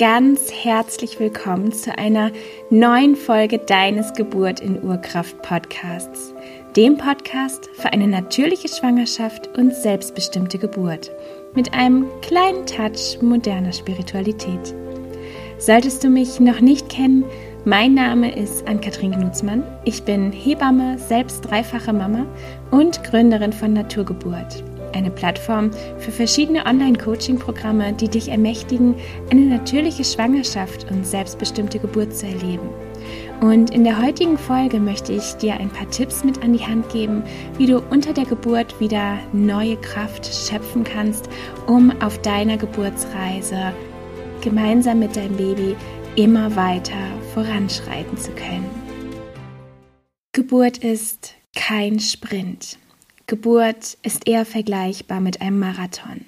Ganz herzlich willkommen zu einer neuen Folge deines Geburt in Urkraft Podcasts, dem Podcast für eine natürliche Schwangerschaft und selbstbestimmte Geburt mit einem kleinen Touch moderner Spiritualität. Solltest du mich noch nicht kennen, mein Name ist Ann-Kathrin Knutzmann. Ich bin Hebamme, selbst dreifache Mama und Gründerin von Naturgeburt eine Plattform für verschiedene Online-Coaching-Programme, die dich ermächtigen, eine natürliche Schwangerschaft und selbstbestimmte Geburt zu erleben. Und in der heutigen Folge möchte ich dir ein paar Tipps mit an die Hand geben, wie du unter der Geburt wieder neue Kraft schöpfen kannst, um auf deiner Geburtsreise gemeinsam mit deinem Baby immer weiter voranschreiten zu können. Geburt ist kein Sprint. Geburt ist eher vergleichbar mit einem Marathon.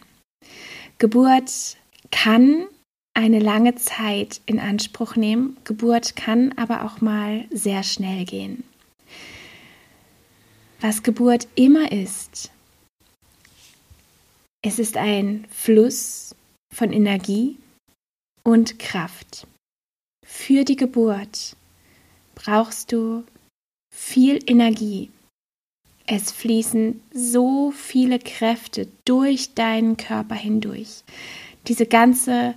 Geburt kann eine lange Zeit in Anspruch nehmen. Geburt kann aber auch mal sehr schnell gehen. Was Geburt immer ist, es ist ein Fluss von Energie und Kraft. Für die Geburt brauchst du viel Energie, es fließen so viele Kräfte durch deinen Körper hindurch. Diese ganze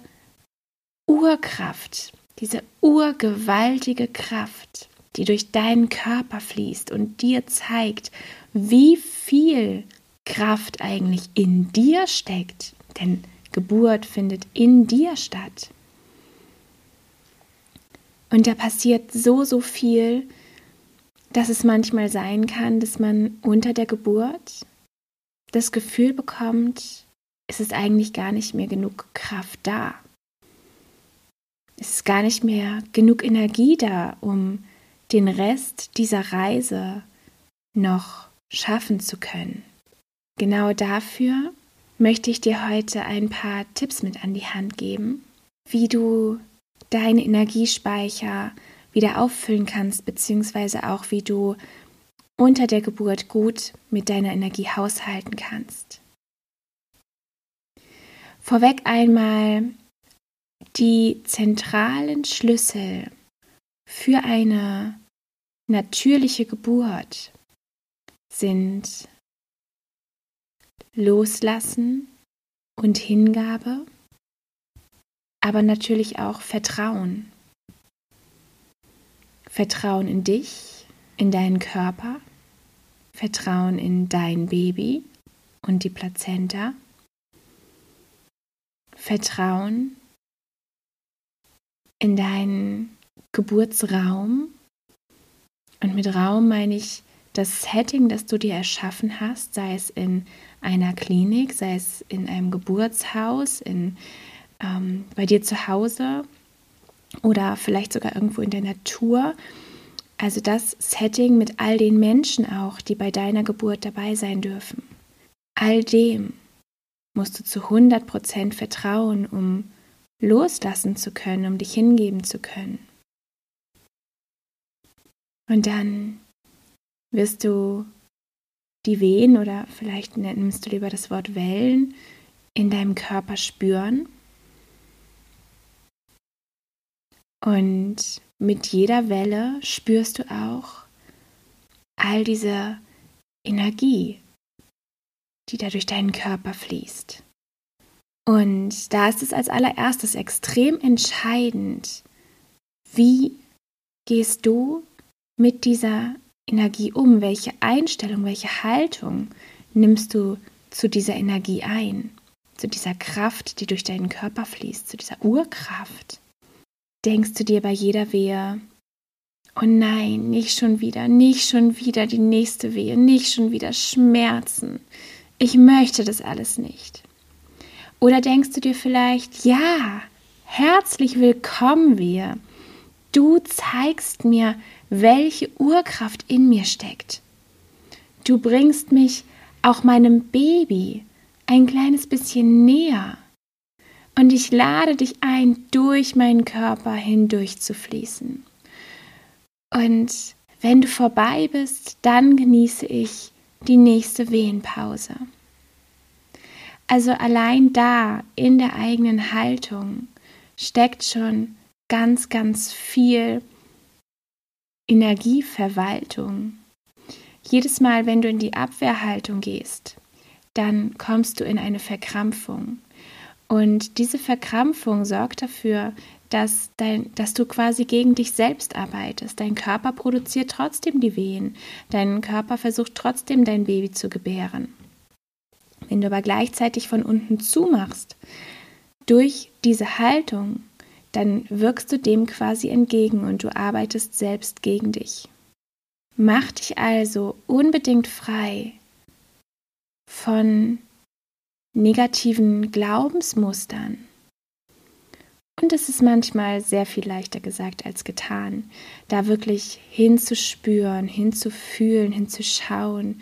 Urkraft, diese urgewaltige Kraft, die durch deinen Körper fließt und dir zeigt, wie viel Kraft eigentlich in dir steckt. Denn Geburt findet in dir statt. Und da passiert so, so viel, dass es manchmal sein kann, dass man unter der Geburt das Gefühl bekommt, es ist eigentlich gar nicht mehr genug Kraft da. Es ist gar nicht mehr genug Energie da, um den Rest dieser Reise noch schaffen zu können. Genau dafür möchte ich dir heute ein paar Tipps mit an die Hand geben, wie du deine Energiespeicher wieder auffüllen kannst, beziehungsweise auch wie du unter der Geburt gut mit deiner Energie haushalten kannst. Vorweg einmal die zentralen Schlüssel für eine natürliche Geburt sind Loslassen und Hingabe, aber natürlich auch Vertrauen. Vertrauen in dich, in deinen Körper, Vertrauen in dein Baby und die Plazenta, Vertrauen in deinen Geburtsraum. Und mit Raum meine ich das Setting, das du dir erschaffen hast, sei es in einer Klinik, sei es in einem Geburtshaus, in, ähm, bei dir zu Hause oder vielleicht sogar irgendwo in der Natur. Also das Setting mit all den Menschen auch, die bei deiner Geburt dabei sein dürfen. All dem musst du zu 100% vertrauen, um loslassen zu können, um dich hingeben zu können. Und dann wirst du die Wehen oder vielleicht nimmst du lieber das Wort Wellen in deinem Körper spüren Und mit jeder Welle spürst du auch all diese Energie, die da durch deinen Körper fließt. Und da ist es als allererstes extrem entscheidend, wie gehst du mit dieser Energie um? Welche Einstellung, welche Haltung nimmst du zu dieser Energie ein? Zu dieser Kraft, die durch deinen Körper fließt, zu dieser Urkraft? Denkst du dir bei jeder Wehe, oh nein, nicht schon wieder, nicht schon wieder die nächste Wehe, nicht schon wieder Schmerzen. Ich möchte das alles nicht. Oder denkst du dir vielleicht, ja, herzlich willkommen wir. Du zeigst mir, welche Urkraft in mir steckt. Du bringst mich auch meinem Baby ein kleines bisschen näher. Und ich lade dich ein, durch meinen Körper hindurch zu fließen. Und wenn du vorbei bist, dann genieße ich die nächste Wehenpause. Also allein da in der eigenen Haltung steckt schon ganz, ganz viel Energieverwaltung. Jedes Mal, wenn du in die Abwehrhaltung gehst, dann kommst du in eine Verkrampfung. Und diese Verkrampfung sorgt dafür, dass, dein, dass du quasi gegen dich selbst arbeitest. Dein Körper produziert trotzdem die Wehen. Dein Körper versucht trotzdem dein Baby zu gebären. Wenn du aber gleichzeitig von unten zumachst, durch diese Haltung, dann wirkst du dem quasi entgegen und du arbeitest selbst gegen dich. Mach dich also unbedingt frei von negativen Glaubensmustern. Und es ist manchmal sehr viel leichter gesagt als getan, da wirklich hinzuspüren, hinzufühlen, hinzuschauen,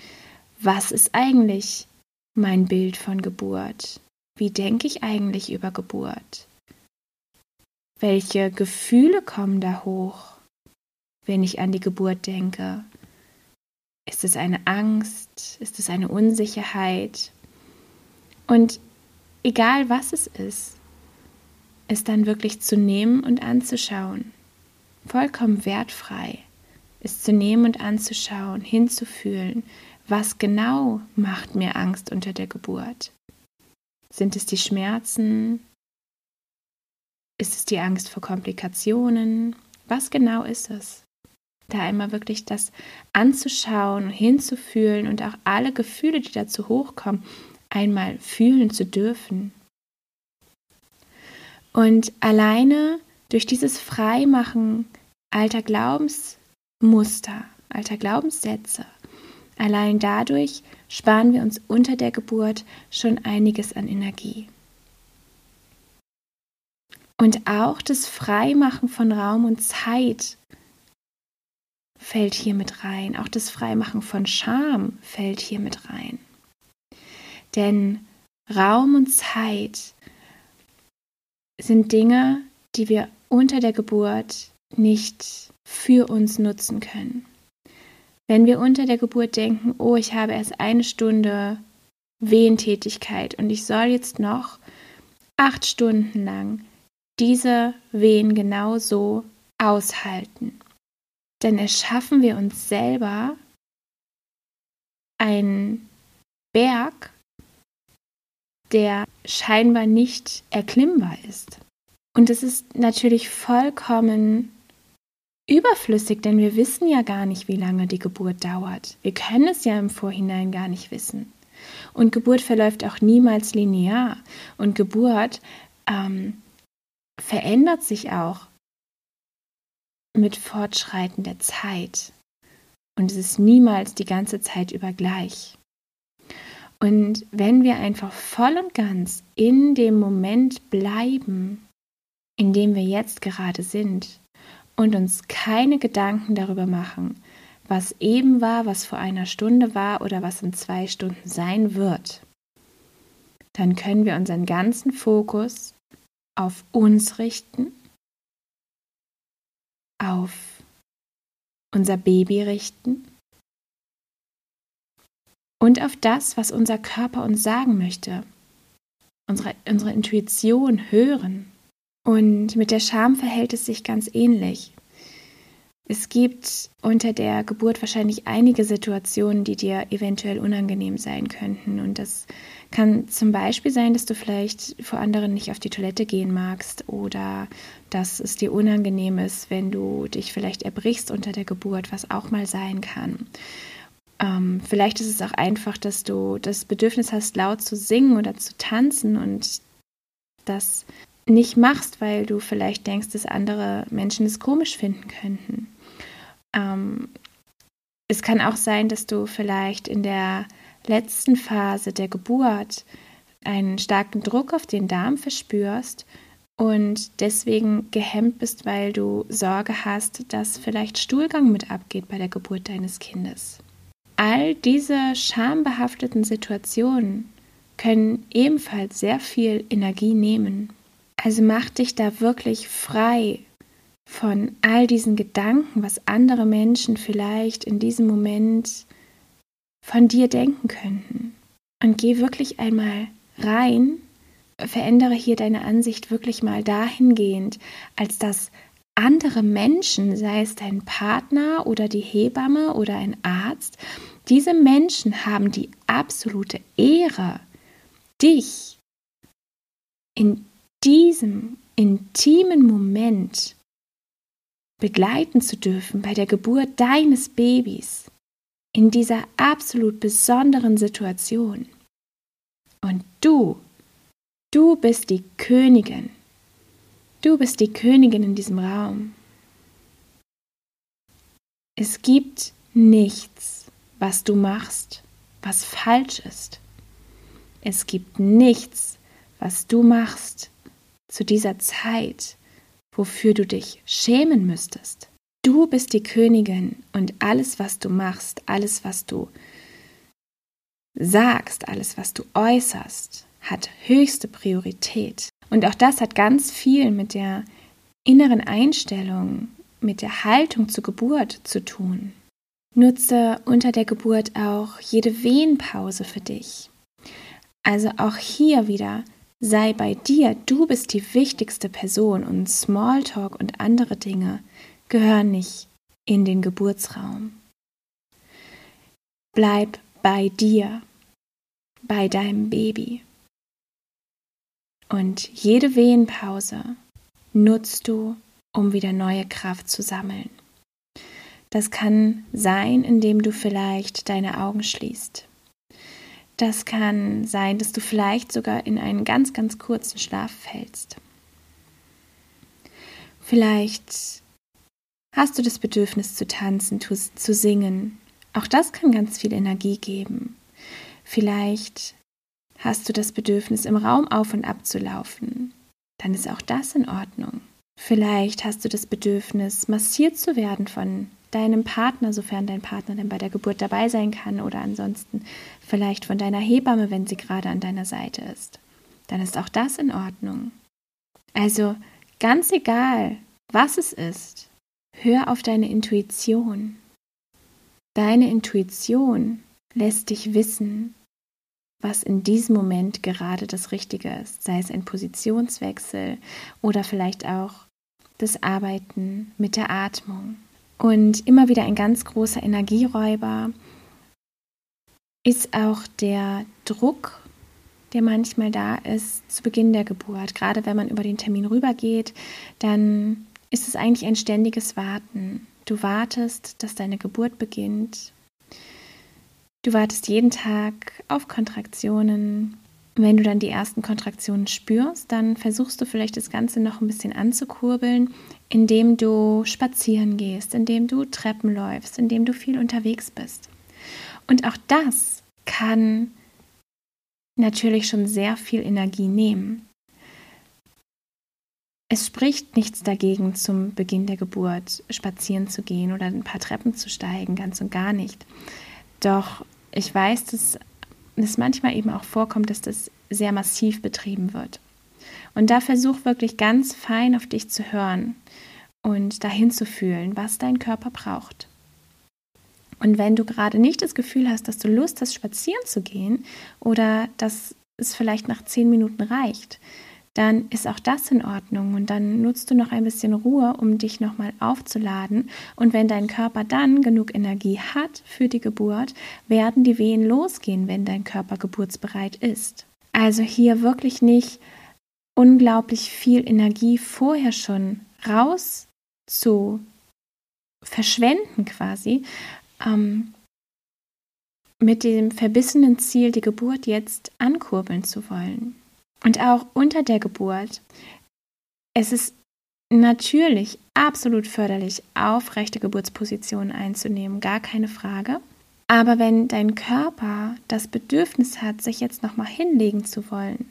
was ist eigentlich mein Bild von Geburt? Wie denke ich eigentlich über Geburt? Welche Gefühle kommen da hoch, wenn ich an die Geburt denke? Ist es eine Angst? Ist es eine Unsicherheit? Und egal was es ist, es dann wirklich zu nehmen und anzuschauen, vollkommen wertfrei, es zu nehmen und anzuschauen, hinzufühlen, was genau macht mir Angst unter der Geburt? Sind es die Schmerzen? Ist es die Angst vor Komplikationen? Was genau ist es? Da einmal wirklich das anzuschauen, hinzufühlen und auch alle Gefühle, die dazu hochkommen, einmal fühlen zu dürfen. Und alleine durch dieses Freimachen alter Glaubensmuster, alter Glaubenssätze, allein dadurch sparen wir uns unter der Geburt schon einiges an Energie. Und auch das Freimachen von Raum und Zeit fällt hier mit rein. Auch das Freimachen von Scham fällt hier mit rein. Denn Raum und Zeit sind Dinge, die wir unter der Geburt nicht für uns nutzen können. Wenn wir unter der Geburt denken, oh, ich habe erst eine Stunde Wehentätigkeit und ich soll jetzt noch acht Stunden lang diese Wehen genauso aushalten, dann erschaffen wir uns selber einen Berg, der scheinbar nicht erklimmbar ist. Und es ist natürlich vollkommen überflüssig, denn wir wissen ja gar nicht, wie lange die Geburt dauert. Wir können es ja im Vorhinein gar nicht wissen. Und Geburt verläuft auch niemals linear. Und Geburt ähm, verändert sich auch mit Fortschreiten der Zeit. Und es ist niemals die ganze Zeit über gleich. Und wenn wir einfach voll und ganz in dem Moment bleiben, in dem wir jetzt gerade sind und uns keine Gedanken darüber machen, was eben war, was vor einer Stunde war oder was in zwei Stunden sein wird, dann können wir unseren ganzen Fokus auf uns richten, auf unser Baby richten und auf das, was unser Körper uns sagen möchte. Unsere, unsere Intuition hören. Und mit der Scham verhält es sich ganz ähnlich. Es gibt unter der Geburt wahrscheinlich einige Situationen, die dir eventuell unangenehm sein könnten. Und das kann zum Beispiel sein, dass du vielleicht vor anderen nicht auf die Toilette gehen magst oder dass es dir unangenehm ist, wenn du dich vielleicht erbrichst unter der Geburt, was auch mal sein kann. Ähm, vielleicht ist es auch einfach, dass du das Bedürfnis hast, laut zu singen oder zu tanzen und das nicht machst, weil du vielleicht denkst, dass andere Menschen es komisch finden könnten. Ähm, es kann auch sein, dass du vielleicht in der letzten Phase der Geburt einen starken Druck auf den Darm verspürst und deswegen gehemmt bist, weil du Sorge hast, dass vielleicht Stuhlgang mit abgeht bei der Geburt deines Kindes. All diese schambehafteten Situationen können ebenfalls sehr viel Energie nehmen. Also mach dich da wirklich frei von all diesen Gedanken, was andere Menschen vielleicht in diesem Moment von dir denken könnten. Und geh wirklich einmal rein, verändere hier deine Ansicht wirklich mal dahingehend, als dass andere Menschen, sei es dein Partner oder die Hebamme oder ein Arzt, diese Menschen haben die absolute Ehre, dich in diesem intimen Moment begleiten zu dürfen bei der Geburt deines Babys in dieser absolut besonderen Situation. Und du, du bist die Königin. Du bist die Königin in diesem Raum. Es gibt nichts, was du machst, was falsch ist. Es gibt nichts, was du machst zu dieser Zeit, wofür du dich schämen müsstest. Du bist die Königin und alles, was du machst, alles, was du sagst, alles, was du äußerst, hat höchste Priorität. Und auch das hat ganz viel mit der inneren Einstellung, mit der Haltung zur Geburt zu tun. Nutze unter der Geburt auch jede Wehenpause für dich. Also auch hier wieder sei bei dir, du bist die wichtigste Person und Smalltalk und andere Dinge gehören nicht in den Geburtsraum. Bleib bei dir, bei deinem Baby. Und jede Wehenpause nutzt du, um wieder neue Kraft zu sammeln. Das kann sein, indem du vielleicht deine Augen schließt. Das kann sein, dass du vielleicht sogar in einen ganz, ganz kurzen Schlaf fällst. Vielleicht Hast du das Bedürfnis zu tanzen, zu singen? Auch das kann ganz viel Energie geben. Vielleicht hast du das Bedürfnis, im Raum auf und ab zu laufen. Dann ist auch das in Ordnung. Vielleicht hast du das Bedürfnis, massiert zu werden von deinem Partner, sofern dein Partner denn bei der Geburt dabei sein kann, oder ansonsten vielleicht von deiner Hebamme, wenn sie gerade an deiner Seite ist. Dann ist auch das in Ordnung. Also ganz egal, was es ist, Hör auf deine Intuition. Deine Intuition lässt dich wissen, was in diesem Moment gerade das Richtige ist, sei es ein Positionswechsel oder vielleicht auch das Arbeiten mit der Atmung. Und immer wieder ein ganz großer Energieräuber ist auch der Druck, der manchmal da ist zu Beginn der Geburt. Gerade wenn man über den Termin rübergeht, dann ist es eigentlich ein ständiges Warten. Du wartest, dass deine Geburt beginnt. Du wartest jeden Tag auf Kontraktionen. Wenn du dann die ersten Kontraktionen spürst, dann versuchst du vielleicht das Ganze noch ein bisschen anzukurbeln, indem du spazieren gehst, indem du Treppen läufst, indem du viel unterwegs bist. Und auch das kann natürlich schon sehr viel Energie nehmen. Es spricht nichts dagegen, zum Beginn der Geburt spazieren zu gehen oder ein paar Treppen zu steigen, ganz und gar nicht. Doch ich weiß, dass es manchmal eben auch vorkommt, dass das sehr massiv betrieben wird. Und da versuch wirklich ganz fein auf dich zu hören und dahin zu fühlen, was dein Körper braucht. Und wenn du gerade nicht das Gefühl hast, dass du Lust hast, spazieren zu gehen oder dass es vielleicht nach zehn Minuten reicht, dann ist auch das in Ordnung und dann nutzt du noch ein bisschen Ruhe, um dich nochmal aufzuladen. Und wenn dein Körper dann genug Energie hat für die Geburt, werden die Wehen losgehen, wenn dein Körper geburtsbereit ist. Also hier wirklich nicht unglaublich viel Energie vorher schon raus zu verschwenden quasi, ähm, mit dem verbissenen Ziel, die Geburt jetzt ankurbeln zu wollen. Und auch unter der Geburt. Es ist natürlich absolut förderlich, aufrechte Geburtspositionen einzunehmen, gar keine Frage. Aber wenn dein Körper das Bedürfnis hat, sich jetzt nochmal hinlegen zu wollen,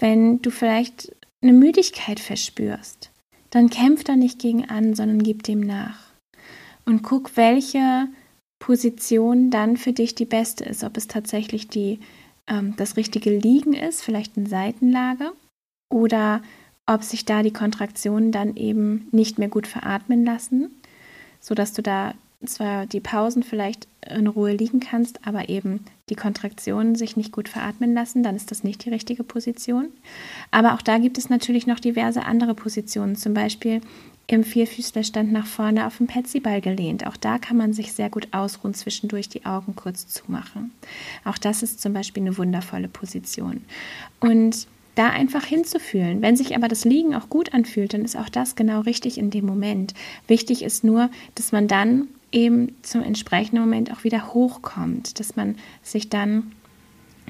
wenn du vielleicht eine Müdigkeit verspürst, dann kämpf da nicht gegen an, sondern gib dem nach. Und guck, welche Position dann für dich die beste ist, ob es tatsächlich die ähm, das richtige Liegen ist, vielleicht in Seitenlage, oder ob sich da die Kontraktionen dann eben nicht mehr gut veratmen lassen, sodass du da zwar die Pausen vielleicht in Ruhe liegen kannst, aber eben die Kontraktionen sich nicht gut veratmen lassen, dann ist das nicht die richtige Position. Aber auch da gibt es natürlich noch diverse andere Positionen, zum Beispiel im Vierfüßlerstand nach vorne auf dem Petsyball gelehnt. Auch da kann man sich sehr gut ausruhen, zwischendurch die Augen kurz zumachen. Auch das ist zum Beispiel eine wundervolle Position. Und da einfach hinzufühlen. Wenn sich aber das Liegen auch gut anfühlt, dann ist auch das genau richtig in dem Moment. Wichtig ist nur, dass man dann eben zum entsprechenden Moment auch wieder hochkommt, dass man sich dann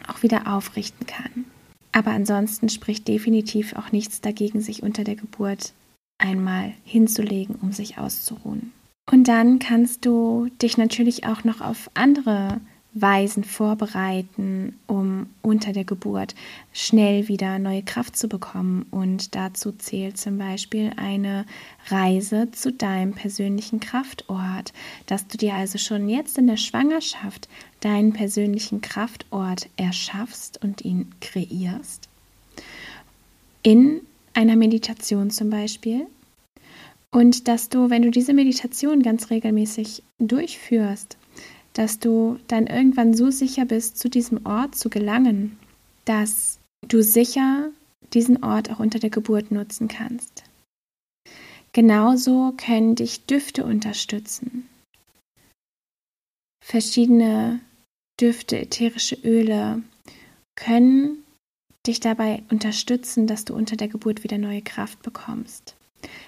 auch wieder aufrichten kann. Aber ansonsten spricht definitiv auch nichts dagegen, sich unter der Geburt einmal hinzulegen, um sich auszuruhen. Und dann kannst du dich natürlich auch noch auf andere Weisen vorbereiten, um unter der Geburt schnell wieder neue Kraft zu bekommen. Und dazu zählt zum Beispiel eine Reise zu deinem persönlichen Kraftort, dass du dir also schon jetzt in der Schwangerschaft deinen persönlichen Kraftort erschaffst und ihn kreierst. In einer Meditation zum Beispiel. Und dass du, wenn du diese Meditation ganz regelmäßig durchführst, dass du dann irgendwann so sicher bist, zu diesem Ort zu gelangen, dass du sicher diesen Ort auch unter der Geburt nutzen kannst. Genauso können dich Düfte unterstützen. Verschiedene Düfte, ätherische Öle können dich dabei unterstützen, dass du unter der Geburt wieder neue Kraft bekommst.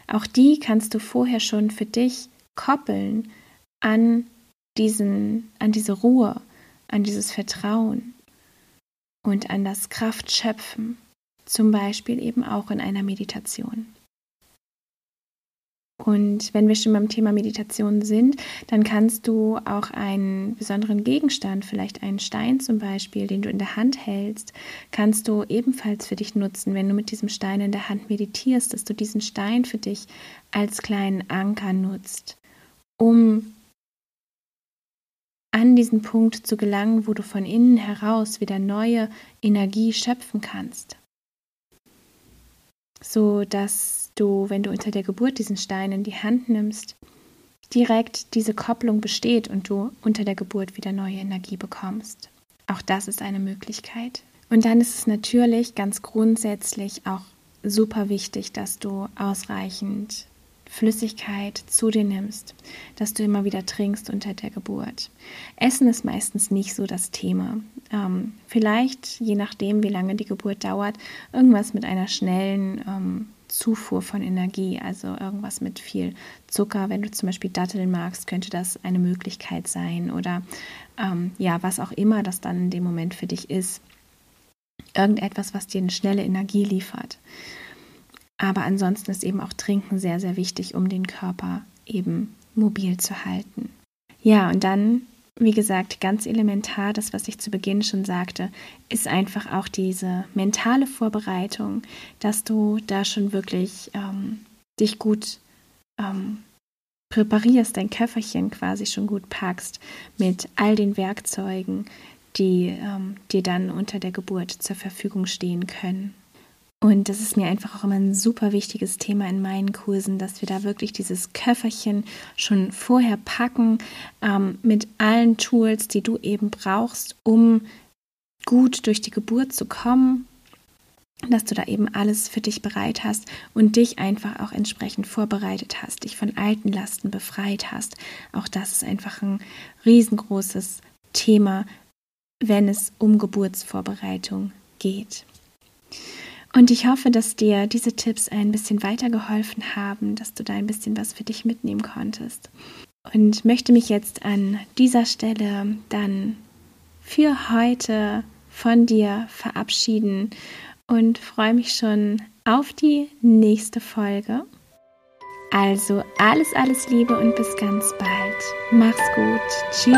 Auch die kannst du vorher schon für dich koppeln an diesen, an diese Ruhe, an dieses Vertrauen und an das Kraftschöpfen, zum Beispiel eben auch in einer Meditation. Und wenn wir schon beim Thema Meditation sind, dann kannst du auch einen besonderen Gegenstand, vielleicht einen Stein zum Beispiel, den du in der Hand hältst, kannst du ebenfalls für dich nutzen, wenn du mit diesem Stein in der Hand meditierst, dass du diesen Stein für dich als kleinen Anker nutzt, um an diesen Punkt zu gelangen, wo du von innen heraus wieder neue Energie schöpfen kannst. So dass du, wenn du unter der Geburt diesen Stein in die Hand nimmst, direkt diese Kopplung besteht und du unter der Geburt wieder neue Energie bekommst. Auch das ist eine Möglichkeit. Und dann ist es natürlich ganz grundsätzlich auch super wichtig, dass du ausreichend Flüssigkeit zu dir nimmst, dass du immer wieder trinkst unter der Geburt. Essen ist meistens nicht so das Thema. Ähm, vielleicht, je nachdem, wie lange die Geburt dauert, irgendwas mit einer schnellen ähm, Zufuhr von Energie, also irgendwas mit viel Zucker. Wenn du zum Beispiel Datteln magst, könnte das eine Möglichkeit sein oder ähm, ja, was auch immer das dann in dem Moment für dich ist. Irgendetwas, was dir eine schnelle Energie liefert. Aber ansonsten ist eben auch Trinken sehr, sehr wichtig, um den Körper eben mobil zu halten. Ja, und dann, wie gesagt, ganz elementar, das, was ich zu Beginn schon sagte, ist einfach auch diese mentale Vorbereitung, dass du da schon wirklich ähm, dich gut ähm, präparierst, dein Köfferchen quasi schon gut packst mit all den Werkzeugen, die ähm, dir dann unter der Geburt zur Verfügung stehen können. Und das ist mir einfach auch immer ein super wichtiges Thema in meinen Kursen, dass wir da wirklich dieses Köfferchen schon vorher packen ähm, mit allen Tools, die du eben brauchst, um gut durch die Geburt zu kommen, dass du da eben alles für dich bereit hast und dich einfach auch entsprechend vorbereitet hast, dich von alten Lasten befreit hast. Auch das ist einfach ein riesengroßes Thema, wenn es um Geburtsvorbereitung geht. Und ich hoffe, dass dir diese Tipps ein bisschen weitergeholfen haben, dass du da ein bisschen was für dich mitnehmen konntest. Und möchte mich jetzt an dieser Stelle dann für heute von dir verabschieden und freue mich schon auf die nächste Folge. Also alles, alles Liebe und bis ganz bald. Mach's gut. Tschüss.